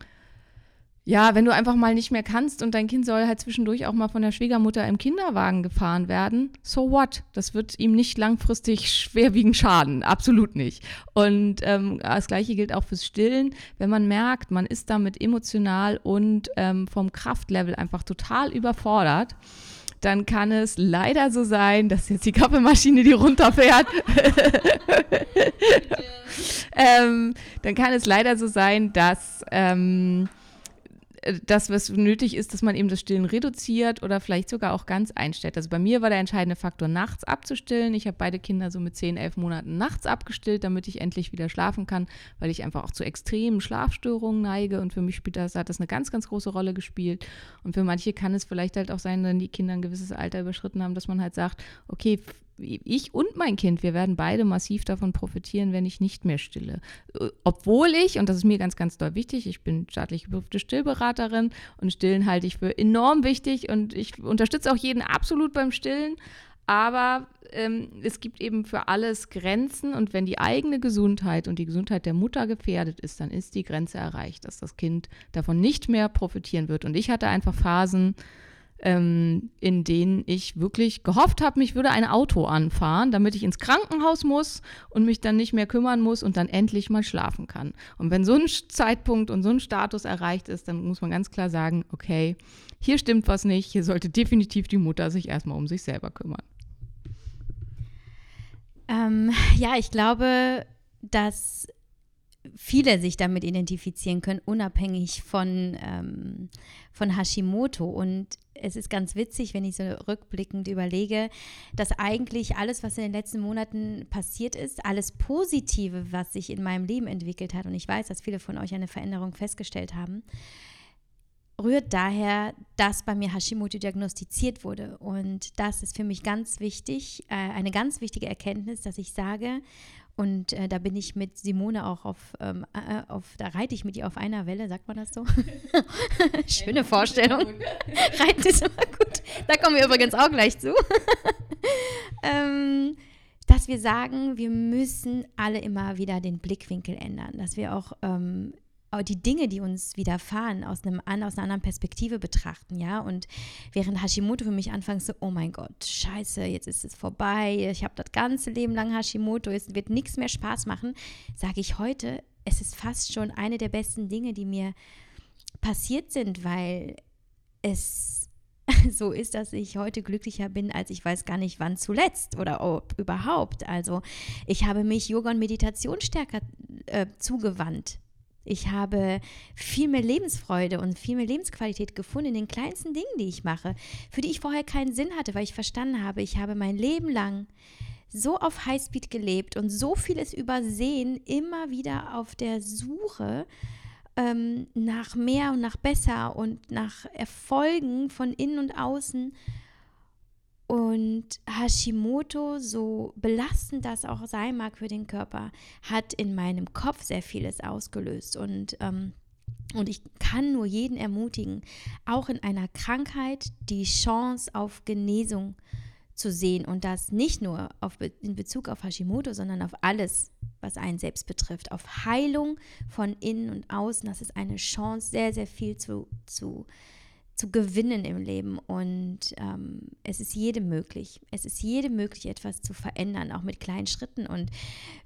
ja, wenn du einfach mal nicht mehr kannst und dein Kind soll halt zwischendurch auch mal von der Schwiegermutter im Kinderwagen gefahren werden, so what? Das wird ihm nicht langfristig schwerwiegend schaden, absolut nicht. Und ähm, das gleiche gilt auch fürs Stillen. Wenn man merkt, man ist damit emotional und ähm, vom Kraftlevel einfach total überfordert, dann kann es leider so sein, dass jetzt die Kaffeemaschine die runterfährt. ähm, dann kann es leider so sein, dass ähm, das, was nötig ist, dass man eben das Stillen reduziert oder vielleicht sogar auch ganz einstellt. Also bei mir war der entscheidende Faktor, nachts abzustillen. Ich habe beide Kinder so mit 10, 11 Monaten nachts abgestillt, damit ich endlich wieder schlafen kann, weil ich einfach auch zu extremen Schlafstörungen neige. Und für mich spielt das, hat das eine ganz, ganz große Rolle gespielt. Und für manche kann es vielleicht halt auch sein, wenn die Kinder ein gewisses Alter überschritten haben, dass man halt sagt, okay, ich und mein Kind, wir werden beide massiv davon profitieren, wenn ich nicht mehr stille. Obwohl ich, und das ist mir ganz, ganz doll wichtig, ich bin staatlich geprüfte Stillberaterin und Stillen halte ich für enorm wichtig und ich unterstütze auch jeden absolut beim Stillen. Aber ähm, es gibt eben für alles Grenzen und wenn die eigene Gesundheit und die Gesundheit der Mutter gefährdet ist, dann ist die Grenze erreicht, dass das Kind davon nicht mehr profitieren wird. Und ich hatte einfach Phasen, ähm, in denen ich wirklich gehofft habe, mich würde ein Auto anfahren, damit ich ins Krankenhaus muss und mich dann nicht mehr kümmern muss und dann endlich mal schlafen kann. Und wenn so ein Zeitpunkt und so ein Status erreicht ist, dann muss man ganz klar sagen, okay, hier stimmt was nicht, hier sollte definitiv die Mutter sich erstmal um sich selber kümmern. Ähm, ja, ich glaube, dass viele sich damit identifizieren können, unabhängig von, ähm, von Hashimoto. Und es ist ganz witzig, wenn ich so rückblickend überlege, dass eigentlich alles, was in den letzten Monaten passiert ist, alles Positive, was sich in meinem Leben entwickelt hat, und ich weiß, dass viele von euch eine Veränderung festgestellt haben, rührt daher, dass bei mir Hashimoto diagnostiziert wurde. Und das ist für mich ganz wichtig, äh, eine ganz wichtige Erkenntnis, dass ich sage, und äh, da bin ich mit Simone auch auf, ähm, äh, auf, da reite ich mit ihr auf einer Welle, sagt man das so? Schöne Vorstellung. Reiten ist immer gut. Da kommen wir übrigens auch gleich zu. ähm, dass wir sagen, wir müssen alle immer wieder den Blickwinkel ändern, dass wir auch ähm, die Dinge, die uns widerfahren, aus, einem, aus einer anderen Perspektive betrachten, ja. Und während Hashimoto für mich anfangs so, oh mein Gott, scheiße, jetzt ist es vorbei, ich habe das ganze Leben lang Hashimoto, es wird nichts mehr Spaß machen, sage ich heute, es ist fast schon eine der besten Dinge, die mir passiert sind, weil es so ist, dass ich heute glücklicher bin, als ich weiß gar nicht wann zuletzt oder ob überhaupt. Also ich habe mich Yoga und Meditation stärker äh, zugewandt. Ich habe viel mehr Lebensfreude und viel mehr Lebensqualität gefunden in den kleinsten Dingen, die ich mache, für die ich vorher keinen Sinn hatte, weil ich verstanden habe, ich habe mein Leben lang so auf Highspeed gelebt und so vieles übersehen, immer wieder auf der Suche ähm, nach mehr und nach besser und nach Erfolgen von innen und außen. Und Hashimoto, so belastend das auch sein mag für den Körper, hat in meinem Kopf sehr vieles ausgelöst. Und, ähm, und ich kann nur jeden ermutigen, auch in einer Krankheit die Chance auf Genesung zu sehen. Und das nicht nur auf, in Bezug auf Hashimoto, sondern auf alles, was einen selbst betrifft, auf Heilung von innen und außen. Das ist eine Chance, sehr, sehr viel zu, zu zu gewinnen im Leben. Und ähm, es ist jedem möglich. Es ist jedem möglich, etwas zu verändern, auch mit kleinen Schritten. Und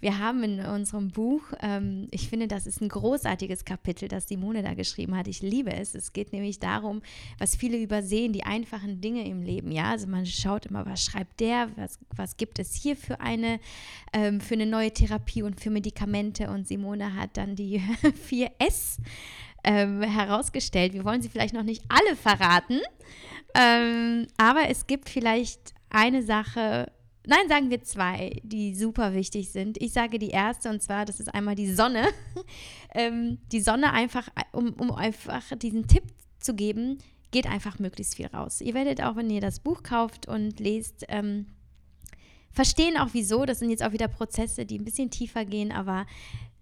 wir haben in unserem Buch, ähm, ich finde, das ist ein großartiges Kapitel, das Simone da geschrieben hat. Ich liebe es. Es geht nämlich darum, was viele übersehen, die einfachen Dinge im Leben. Ja, also man schaut immer, was schreibt der, was, was gibt es hier für eine, ähm, für eine neue Therapie und für Medikamente. Und Simone hat dann die 4S ähm, herausgestellt. Wir wollen sie vielleicht noch nicht alle verraten, ähm, aber es gibt vielleicht eine Sache, nein, sagen wir zwei, die super wichtig sind. Ich sage die erste und zwar, das ist einmal die Sonne. ähm, die Sonne einfach, um, um einfach diesen Tipp zu geben, geht einfach möglichst viel raus. Ihr werdet auch, wenn ihr das Buch kauft und lest, ähm, verstehen auch wieso. Das sind jetzt auch wieder Prozesse, die ein bisschen tiefer gehen, aber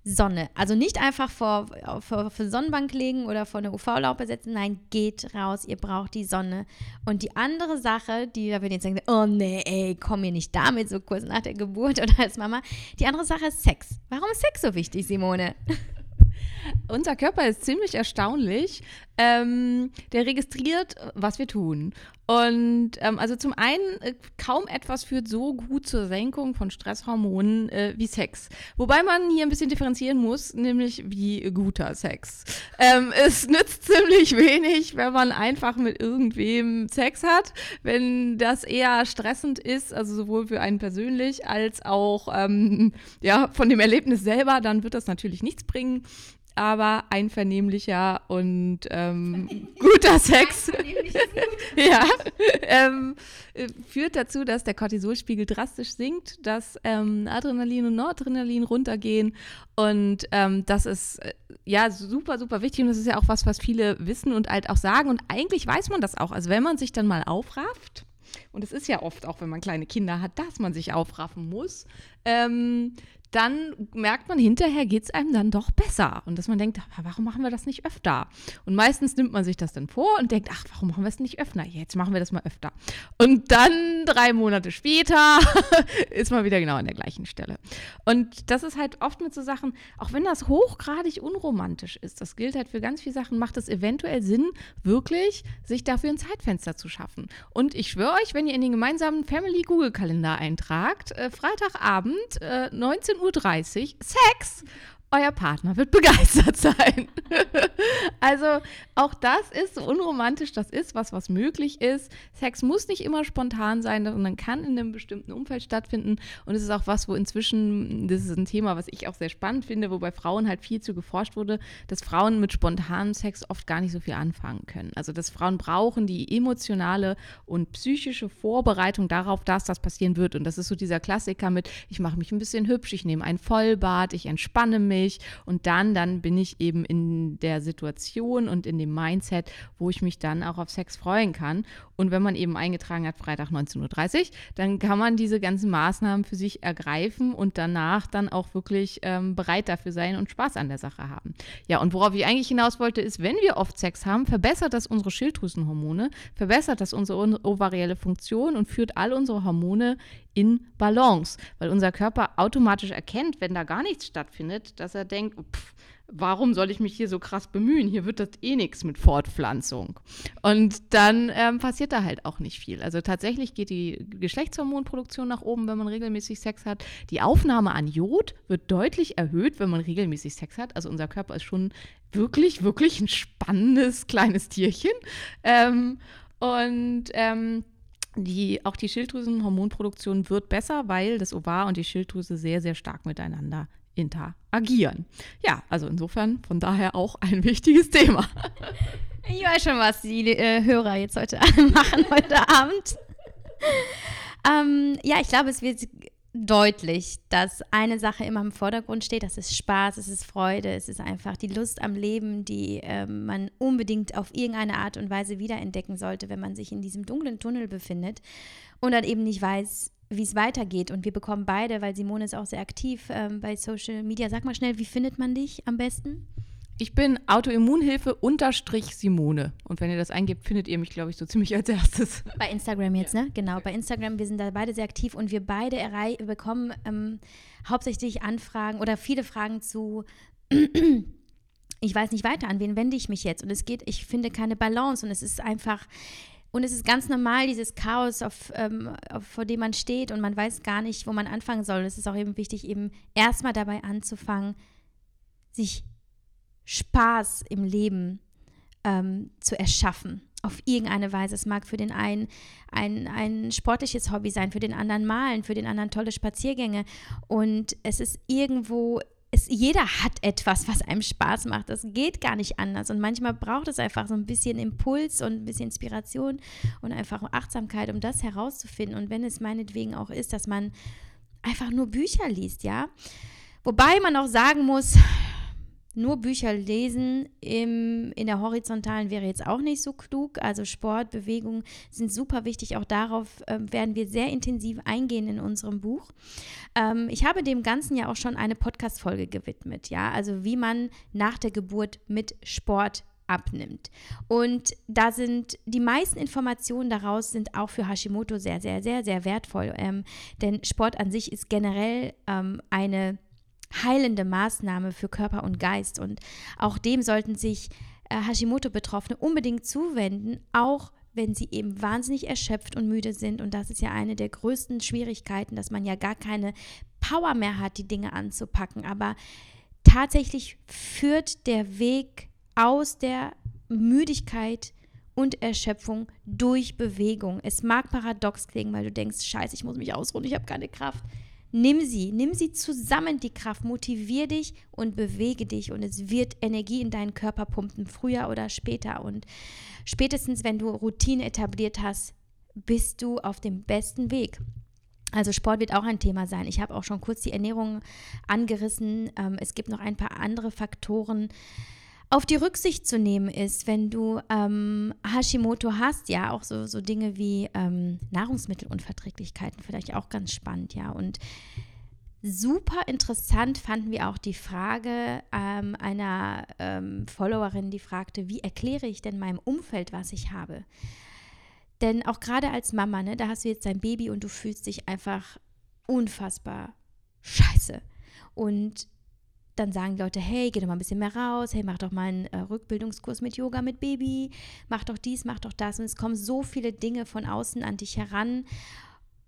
Sonne. Also nicht einfach vor, vor, vor Sonnenbank legen oder vor eine UV-Laupe setzen. Nein, geht raus. Ihr braucht die Sonne. Und die andere Sache, die da wir jetzt sagen, oh nee, ey, komm mir nicht damit so kurz nach der Geburt oder als Mama. Die andere Sache ist Sex. Warum ist Sex so wichtig, Simone? Unser Körper ist ziemlich erstaunlich. Ähm, der registriert, was wir tun. Und ähm, also zum einen, äh, kaum etwas führt so gut zur Senkung von Stresshormonen äh, wie Sex. Wobei man hier ein bisschen differenzieren muss, nämlich wie guter Sex. Ähm, es nützt ziemlich wenig, wenn man einfach mit irgendwem Sex hat. Wenn das eher stressend ist, also sowohl für einen persönlich als auch ähm, ja, von dem Erlebnis selber, dann wird das natürlich nichts bringen aber einvernehmlicher und ähm, guter Sex. Ja, ähm, führt dazu, dass der Cortisolspiegel drastisch sinkt, dass ähm, Adrenalin und Noradrenalin runtergehen. Und ähm, das ist äh, ja super, super wichtig. Und das ist ja auch was, was viele wissen und halt auch sagen. Und eigentlich weiß man das auch. Also wenn man sich dann mal aufrafft, und es ist ja oft auch, wenn man kleine Kinder hat, dass man sich aufraffen muss, ähm, dann merkt man hinterher geht es einem dann doch besser. Und dass man denkt, warum machen wir das nicht öfter? Und meistens nimmt man sich das dann vor und denkt, ach, warum machen wir es nicht öfter? Jetzt machen wir das mal öfter. Und dann drei Monate später ist man wieder genau an der gleichen Stelle. Und das ist halt oft mit so Sachen, auch wenn das hochgradig unromantisch ist, das gilt halt für ganz viele Sachen, macht es eventuell Sinn, wirklich sich dafür ein Zeitfenster zu schaffen. Und ich schwöre euch, wenn ihr in den gemeinsamen Family Google-Kalender eintragt, äh, Freitagabend, äh, 19 19.30 Uhr Sex euer Partner wird begeistert sein. also auch das ist so unromantisch, das ist was, was möglich ist. Sex muss nicht immer spontan sein, sondern kann in einem bestimmten Umfeld stattfinden. Und es ist auch was, wo inzwischen, das ist ein Thema, was ich auch sehr spannend finde, wo bei Frauen halt viel zu geforscht wurde, dass Frauen mit spontanem Sex oft gar nicht so viel anfangen können. Also dass Frauen brauchen die emotionale und psychische Vorbereitung darauf, dass das passieren wird. Und das ist so dieser Klassiker mit, ich mache mich ein bisschen hübsch, ich nehme ein Vollbad, ich entspanne mich mich und dann, dann bin ich eben in der Situation und in dem Mindset, wo ich mich dann auch auf Sex freuen kann. Und wenn man eben eingetragen hat, Freitag 19.30 Uhr, dann kann man diese ganzen Maßnahmen für sich ergreifen und danach dann auch wirklich ähm, bereit dafür sein und Spaß an der Sache haben. Ja, und worauf ich eigentlich hinaus wollte, ist, wenn wir oft Sex haben, verbessert das unsere Schilddrüsenhormone, verbessert das unsere ovarielle Funktion und führt all unsere Hormone in Balance, weil unser Körper automatisch erkennt, wenn da gar nichts stattfindet, dass er denkt, pff, warum soll ich mich hier so krass bemühen? Hier wird das eh nichts mit Fortpflanzung. Und dann ähm, passiert da halt auch nicht viel. Also tatsächlich geht die Geschlechtshormonproduktion nach oben, wenn man regelmäßig Sex hat. Die Aufnahme an Jod wird deutlich erhöht, wenn man regelmäßig Sex hat. Also unser Körper ist schon wirklich, wirklich ein spannendes kleines Tierchen. Ähm, Und ähm, die, auch die Schilddrüsenhormonproduktion wird besser, weil das Ovar und die Schilddrüse sehr, sehr stark miteinander interagieren. Ja, also insofern von daher auch ein wichtiges Thema. Ich weiß schon, was die äh, Hörer jetzt heute machen, heute Abend. ähm, ja, ich glaube, es wird deutlich, dass eine Sache immer im Vordergrund steht. Das ist Spaß, es ist Freude, es ist einfach die Lust am Leben, die äh, man unbedingt auf irgendeine Art und Weise wiederentdecken sollte, wenn man sich in diesem dunklen Tunnel befindet und dann eben nicht weiß, wie es weitergeht. Und wir bekommen beide, weil Simone ist auch sehr aktiv ähm, bei Social Media. Sag mal schnell, wie findet man dich am besten? Ich bin Autoimmunhilfe unterstrich Simone. Und wenn ihr das eingebt, findet ihr mich, glaube ich, so ziemlich als erstes. Bei Instagram jetzt, ja. ne? Genau, bei Instagram. Wir sind da beide sehr aktiv und wir beide bekommen ähm, hauptsächlich Anfragen oder viele Fragen zu. ich weiß nicht weiter, an wen wende ich mich jetzt? Und es geht, ich finde keine Balance und es ist einfach. Und es ist ganz normal, dieses Chaos, auf, ähm, auf, vor dem man steht und man weiß gar nicht, wo man anfangen soll. Es ist auch eben wichtig, eben erstmal dabei anzufangen, sich Spaß im Leben ähm, zu erschaffen. Auf irgendeine Weise. Es mag für den einen ein, ein sportliches Hobby sein, für den anderen malen, für den anderen tolle Spaziergänge. Und es ist irgendwo es, jeder hat etwas, was einem Spaß macht. Das geht gar nicht anders. Und manchmal braucht es einfach so ein bisschen Impuls und ein bisschen Inspiration und einfach Achtsamkeit, um das herauszufinden. Und wenn es meinetwegen auch ist, dass man einfach nur Bücher liest, ja. Wobei man auch sagen muss, nur Bücher lesen im, in der horizontalen wäre jetzt auch nicht so klug. Also Sport, Bewegung sind super wichtig. Auch darauf äh, werden wir sehr intensiv eingehen in unserem Buch. Ähm, ich habe dem Ganzen ja auch schon eine Podcast-Folge gewidmet. Ja, also wie man nach der Geburt mit Sport abnimmt. Und da sind die meisten Informationen daraus sind auch für Hashimoto sehr, sehr, sehr, sehr wertvoll. Ähm, denn Sport an sich ist generell ähm, eine heilende Maßnahme für Körper und Geist. Und auch dem sollten sich äh, Hashimoto-Betroffene unbedingt zuwenden, auch wenn sie eben wahnsinnig erschöpft und müde sind. Und das ist ja eine der größten Schwierigkeiten, dass man ja gar keine Power mehr hat, die Dinge anzupacken. Aber tatsächlich führt der Weg aus der Müdigkeit und Erschöpfung durch Bewegung. Es mag paradox klingen, weil du denkst, scheiße, ich muss mich ausruhen, ich habe keine Kraft. Nimm sie, nimm sie zusammen, die Kraft, motivier dich und bewege dich und es wird Energie in deinen Körper pumpen, früher oder später. Und spätestens, wenn du Routine etabliert hast, bist du auf dem besten Weg. Also Sport wird auch ein Thema sein. Ich habe auch schon kurz die Ernährung angerissen. Ähm, es gibt noch ein paar andere Faktoren, auf die Rücksicht zu nehmen ist, wenn du ähm, Hashimoto hast, ja, auch so, so Dinge wie ähm, Nahrungsmittelunverträglichkeiten, vielleicht auch ganz spannend, ja. Und super interessant fanden wir auch die Frage ähm, einer ähm, Followerin, die fragte, wie erkläre ich denn meinem Umfeld, was ich habe? Denn auch gerade als Mama, ne, da hast du jetzt dein Baby und du fühlst dich einfach unfassbar scheiße. Und dann sagen die Leute, hey, geh doch mal ein bisschen mehr raus, hey, mach doch mal einen äh, Rückbildungskurs mit Yoga mit Baby, mach doch dies, mach doch das. Und es kommen so viele Dinge von außen an dich heran.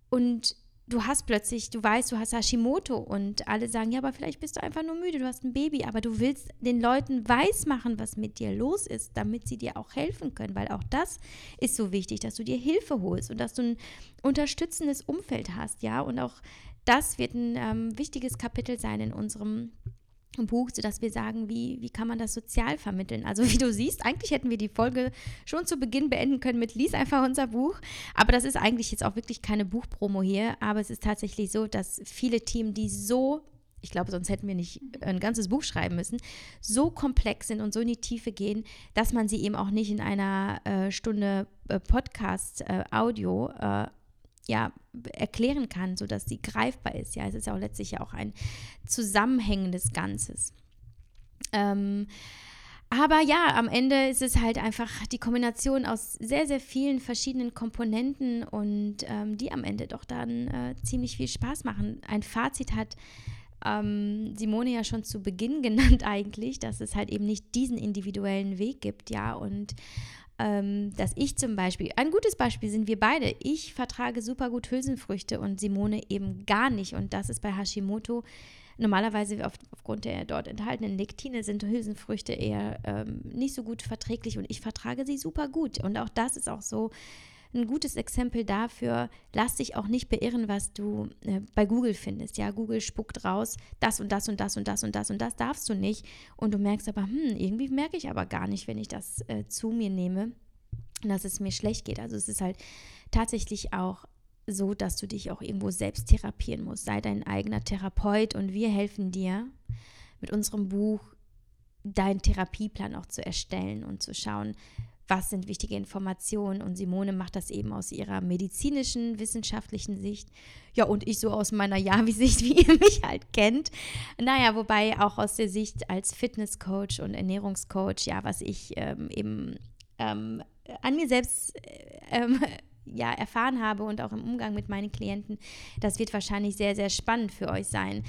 Und du hast plötzlich, du weißt, du hast Hashimoto und alle sagen, ja, aber vielleicht bist du einfach nur müde, du hast ein Baby, aber du willst den Leuten weismachen, was mit dir los ist, damit sie dir auch helfen können, weil auch das ist so wichtig, dass du dir Hilfe holst und dass du ein unterstützendes Umfeld hast, ja, und auch das wird ein ähm, wichtiges Kapitel sein in unserem Buch, sodass wir sagen, wie, wie kann man das sozial vermitteln. Also wie du siehst, eigentlich hätten wir die Folge schon zu Beginn beenden können mit Lies einfach unser Buch. Aber das ist eigentlich jetzt auch wirklich keine Buchpromo hier. Aber es ist tatsächlich so, dass viele Teams, die so, ich glaube, sonst hätten wir nicht ein ganzes Buch schreiben müssen, so komplex sind und so in die Tiefe gehen, dass man sie eben auch nicht in einer äh, Stunde äh, Podcast-Audio äh, ja, erklären kann, sodass sie greifbar ist. Ja, es ist ja auch letztlich ja auch ein zusammenhängendes Ganzes. Ähm, aber ja, am Ende ist es halt einfach die Kombination aus sehr, sehr vielen verschiedenen Komponenten und ähm, die am Ende doch dann äh, ziemlich viel Spaß machen. Ein Fazit hat ähm, Simone ja schon zu Beginn genannt eigentlich, dass es halt eben nicht diesen individuellen Weg gibt, ja, und ähm, dass ich zum Beispiel, ein gutes Beispiel sind wir beide. Ich vertrage super gut Hülsenfrüchte und Simone eben gar nicht. Und das ist bei Hashimoto Normalerweise auf, aufgrund der dort enthaltenen Lektine sind Hülsenfrüchte eher ähm, nicht so gut verträglich und ich vertrage sie super gut. Und auch das ist auch so ein gutes Exempel dafür, lass dich auch nicht beirren, was du äh, bei Google findest. Ja, Google spuckt raus, das und das und das und das und das und das darfst du nicht. Und du merkst aber, hm, irgendwie merke ich aber gar nicht, wenn ich das äh, zu mir nehme, dass es mir schlecht geht. Also es ist halt tatsächlich auch so, dass du dich auch irgendwo selbst therapieren musst. Sei dein eigener Therapeut und wir helfen dir mit unserem Buch deinen Therapieplan auch zu erstellen und zu schauen, was sind wichtige Informationen. Und Simone macht das eben aus ihrer medizinischen, wissenschaftlichen Sicht. Ja, und ich so aus meiner Javi-Sicht, wie ihr mich halt kennt. Naja, wobei auch aus der Sicht als Fitnesscoach und Ernährungscoach, ja, was ich ähm, eben ähm, an mir selbst äh, ähm, ja, erfahren habe und auch im Umgang mit meinen Klienten, das wird wahrscheinlich sehr, sehr spannend für euch sein.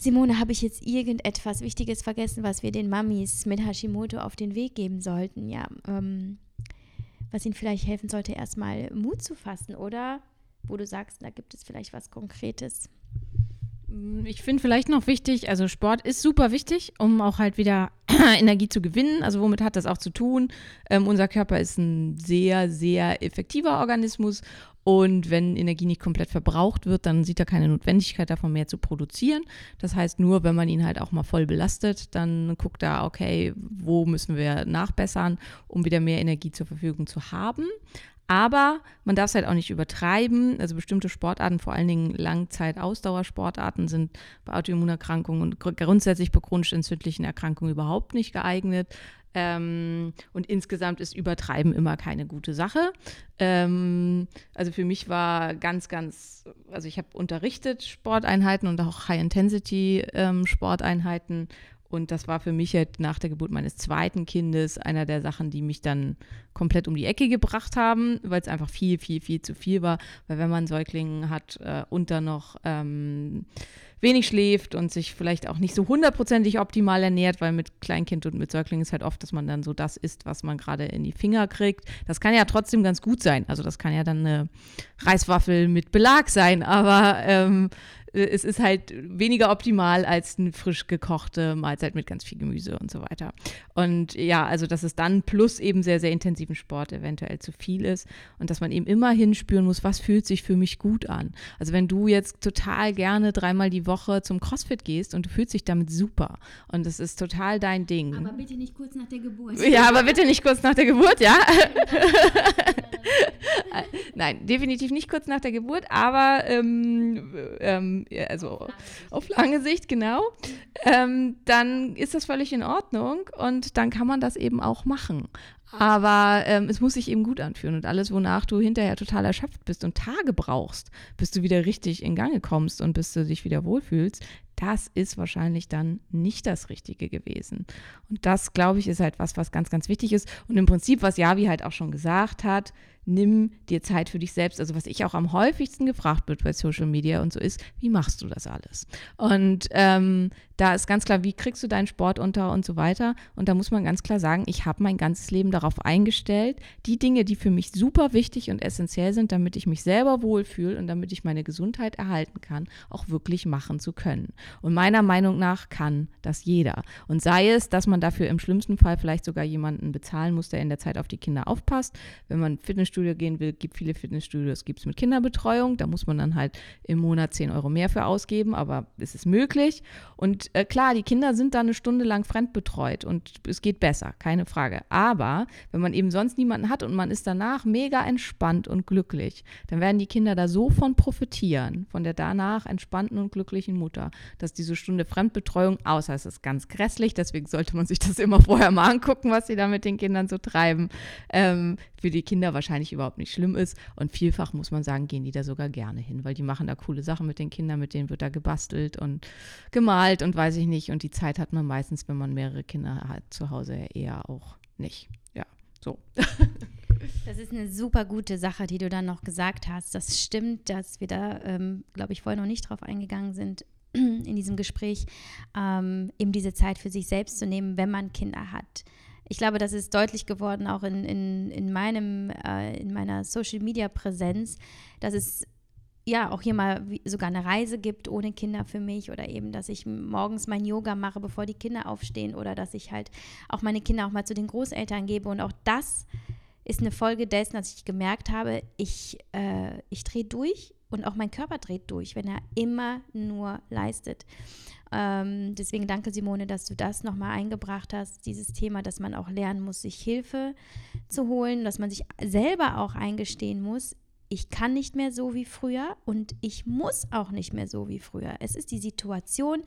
Simone, habe ich jetzt irgendetwas Wichtiges vergessen, was wir den Mamis mit Hashimoto auf den Weg geben sollten? Ja, ähm, was ihnen vielleicht helfen sollte, erstmal Mut zu fassen, oder? Wo du sagst, da gibt es vielleicht was Konkretes. Mm, ich finde vielleicht noch wichtig, also Sport ist super wichtig, um auch halt wieder Energie zu gewinnen. Also womit hat das auch zu tun? Ähm, unser Körper ist ein sehr, sehr effektiver Organismus und wenn Energie nicht komplett verbraucht wird, dann sieht er keine Notwendigkeit davon mehr zu produzieren. Das heißt, nur wenn man ihn halt auch mal voll belastet, dann guckt er, okay, wo müssen wir nachbessern, um wieder mehr Energie zur Verfügung zu haben. Aber man darf es halt auch nicht übertreiben. Also bestimmte Sportarten, vor allen Dingen Langzeit-Ausdauersportarten, sind bei Autoimmunerkrankungen und grundsätzlich bei chronisch entzündlichen Erkrankungen überhaupt nicht geeignet. Ähm, und insgesamt ist Übertreiben immer keine gute Sache. Ähm, also für mich war ganz, ganz, also ich habe unterrichtet Sporteinheiten und auch High-Intensity-Sporteinheiten. Ähm, und das war für mich halt nach der Geburt meines zweiten Kindes einer der Sachen, die mich dann komplett um die Ecke gebracht haben, weil es einfach viel, viel, viel zu viel war. Weil wenn man Säuglingen hat äh, und dann noch ähm, wenig schläft und sich vielleicht auch nicht so hundertprozentig optimal ernährt, weil mit Kleinkind und mit Säugling ist halt oft, dass man dann so das isst, was man gerade in die Finger kriegt. Das kann ja trotzdem ganz gut sein. Also das kann ja dann eine Reiswaffel mit Belag sein, aber ähm, äh, es ist halt weniger optimal als eine frisch gekochte Mahlzeit mit ganz viel Gemüse und so weiter. Und ja, also dass es dann plus eben sehr, sehr intensiven Sport eventuell zu viel ist und dass man eben immer hinspüren muss, was fühlt sich für mich gut an. Also wenn du jetzt total gerne dreimal die Woche zum CrossFit gehst und du fühlst dich damit super und das ist total dein Ding. Aber bitte nicht kurz nach der Geburt. Ja, aber bitte nicht kurz nach der Geburt, ja. Nein, definitiv nicht kurz nach der Geburt, aber ähm, ähm, also auf lange Sicht, genau, ähm, dann ist das völlig in Ordnung und dann kann man das eben auch machen. Aber ähm, es muss sich eben gut anfühlen und alles, wonach du hinterher total erschöpft bist und Tage brauchst, bis du wieder richtig in Gange kommst und bis du dich wieder wohlfühlst, das ist wahrscheinlich dann nicht das Richtige gewesen. Und das, glaube ich, ist halt was, was ganz, ganz wichtig ist. Und im Prinzip, was Javi halt auch schon gesagt hat, nimm dir Zeit für dich selbst. Also was ich auch am häufigsten gefragt wird bei Social Media und so ist, wie machst du das alles? Und ähm, da ist ganz klar, wie kriegst du deinen Sport unter und so weiter. Und da muss man ganz klar sagen, ich habe mein ganzes Leben darauf eingestellt, die Dinge, die für mich super wichtig und essentiell sind, damit ich mich selber wohlfühle und damit ich meine Gesundheit erhalten kann, auch wirklich machen zu können. Und meiner Meinung nach kann das jeder. Und sei es, dass man dafür im schlimmsten Fall vielleicht sogar jemanden bezahlen muss, der in der Zeit auf die Kinder aufpasst. Wenn man Fitnessstudio gehen will, gibt viele Fitnessstudios, gibt es mit Kinderbetreuung. Da muss man dann halt im Monat 10 Euro mehr für ausgeben, aber es ist möglich. Und äh, klar, die Kinder sind da eine Stunde lang fremdbetreut und es geht besser, keine Frage. Aber wenn man eben sonst niemanden hat und man ist danach mega entspannt und glücklich, dann werden die Kinder da so von profitieren, von der danach entspannten und glücklichen Mutter, dass diese Stunde Fremdbetreuung, außer es ist ganz grässlich, deswegen sollte man sich das immer vorher mal angucken, was sie da mit den Kindern so treiben, ähm, für die Kinder wahrscheinlich überhaupt nicht schlimm ist. Und vielfach muss man sagen, gehen die da sogar gerne hin, weil die machen da coole Sachen mit den Kindern, mit denen wird da gebastelt und gemalt und weiß ich nicht. Und die Zeit hat man meistens, wenn man mehrere Kinder hat, zu Hause eher auch nicht. Ja, so. Das ist eine super gute Sache, die du dann noch gesagt hast. Das stimmt, dass wir da, ähm, glaube ich, vorher noch nicht drauf eingegangen sind in diesem Gespräch, ähm, eben diese Zeit für sich selbst zu nehmen, wenn man Kinder hat. Ich glaube, das ist deutlich geworden auch in, in, in, meinem, äh, in meiner Social-Media-Präsenz, dass es ja auch hier mal sogar eine Reise gibt ohne Kinder für mich oder eben, dass ich morgens mein Yoga mache, bevor die Kinder aufstehen oder dass ich halt auch meine Kinder auch mal zu den Großeltern gebe und auch das ist eine Folge dessen, dass ich gemerkt habe, ich, äh, ich drehe durch und auch mein Körper dreht durch, wenn er immer nur leistet. Ähm, deswegen danke Simone, dass du das nochmal eingebracht hast, dieses Thema, dass man auch lernen muss, sich Hilfe zu holen, dass man sich selber auch eingestehen muss, ich kann nicht mehr so wie früher und ich muss auch nicht mehr so wie früher. Es ist die Situation,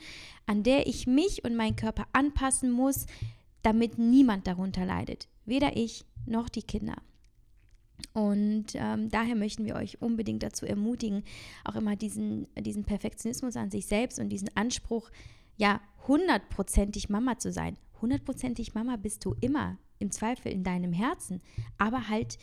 an der ich mich und meinen Körper anpassen muss, damit niemand darunter leidet. Weder ich noch die Kinder. Und ähm, daher möchten wir euch unbedingt dazu ermutigen, auch immer diesen, diesen Perfektionismus an sich selbst und diesen Anspruch, ja, hundertprozentig Mama zu sein. Hundertprozentig Mama bist du immer, im Zweifel in deinem Herzen, aber halt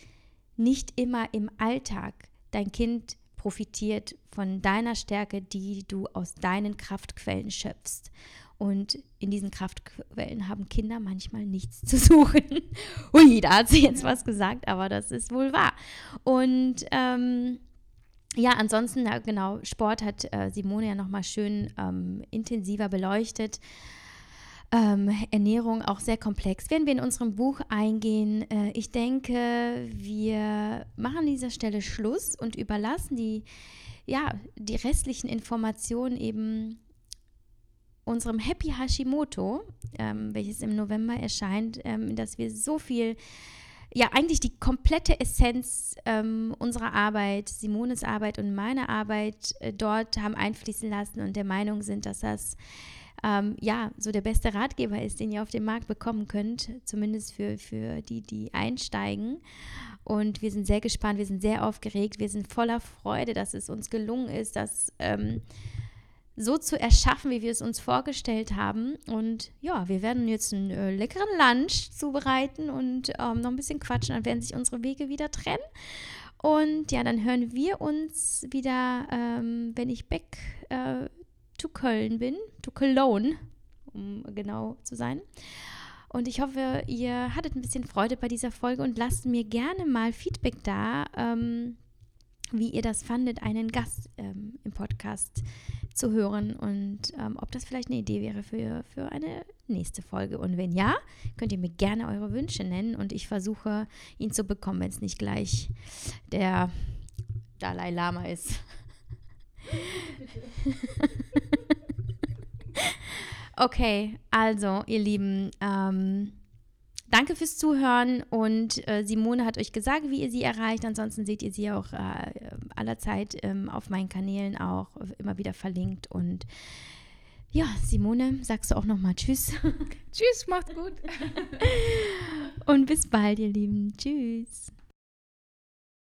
nicht immer im Alltag. Dein Kind profitiert von deiner Stärke, die du aus deinen Kraftquellen schöpfst. Und in diesen Kraftquellen haben Kinder manchmal nichts zu suchen. Ui, da hat sie jetzt was gesagt, aber das ist wohl wahr. Und ähm, ja, ansonsten, na, genau, Sport hat äh, Simone ja nochmal schön ähm, intensiver beleuchtet. Ähm, Ernährung auch sehr komplex. Werden wir in unserem Buch eingehen. Äh, ich denke, wir machen an dieser Stelle Schluss und überlassen die, ja, die restlichen Informationen eben unserem Happy Hashimoto, ähm, welches im November erscheint, ähm, dass wir so viel, ja, eigentlich die komplette Essenz ähm, unserer Arbeit, Simones Arbeit und meine Arbeit äh, dort haben einfließen lassen und der Meinung sind, dass das ähm, ja, so der beste Ratgeber ist, den ihr auf dem Markt bekommen könnt, zumindest für, für die, die einsteigen. Und wir sind sehr gespannt, wir sind sehr aufgeregt, wir sind voller Freude, dass es uns gelungen ist, dass ähm, so zu erschaffen, wie wir es uns vorgestellt haben. Und ja, wir werden jetzt einen äh, leckeren Lunch zubereiten und ähm, noch ein bisschen quatschen, dann werden sich unsere Wege wieder trennen. Und ja, dann hören wir uns wieder, ähm, wenn ich back äh, to Köln bin, to Cologne, um genau zu sein. Und ich hoffe, ihr hattet ein bisschen Freude bei dieser Folge und lasst mir gerne mal Feedback da. Ähm, wie ihr das fandet, einen Gast ähm, im Podcast zu hören und ähm, ob das vielleicht eine Idee wäre für, für eine nächste Folge. Und wenn ja, könnt ihr mir gerne eure Wünsche nennen und ich versuche, ihn zu bekommen, wenn es nicht gleich der Dalai Lama ist. okay, also ihr Lieben, ähm, Danke fürs Zuhören und äh, Simone hat euch gesagt, wie ihr sie erreicht. Ansonsten seht ihr sie auch äh, allerzeit ähm, auf meinen Kanälen auch immer wieder verlinkt. Und ja, Simone, sagst du auch nochmal Tschüss. Tschüss, macht gut. und bis bald, ihr Lieben. Tschüss.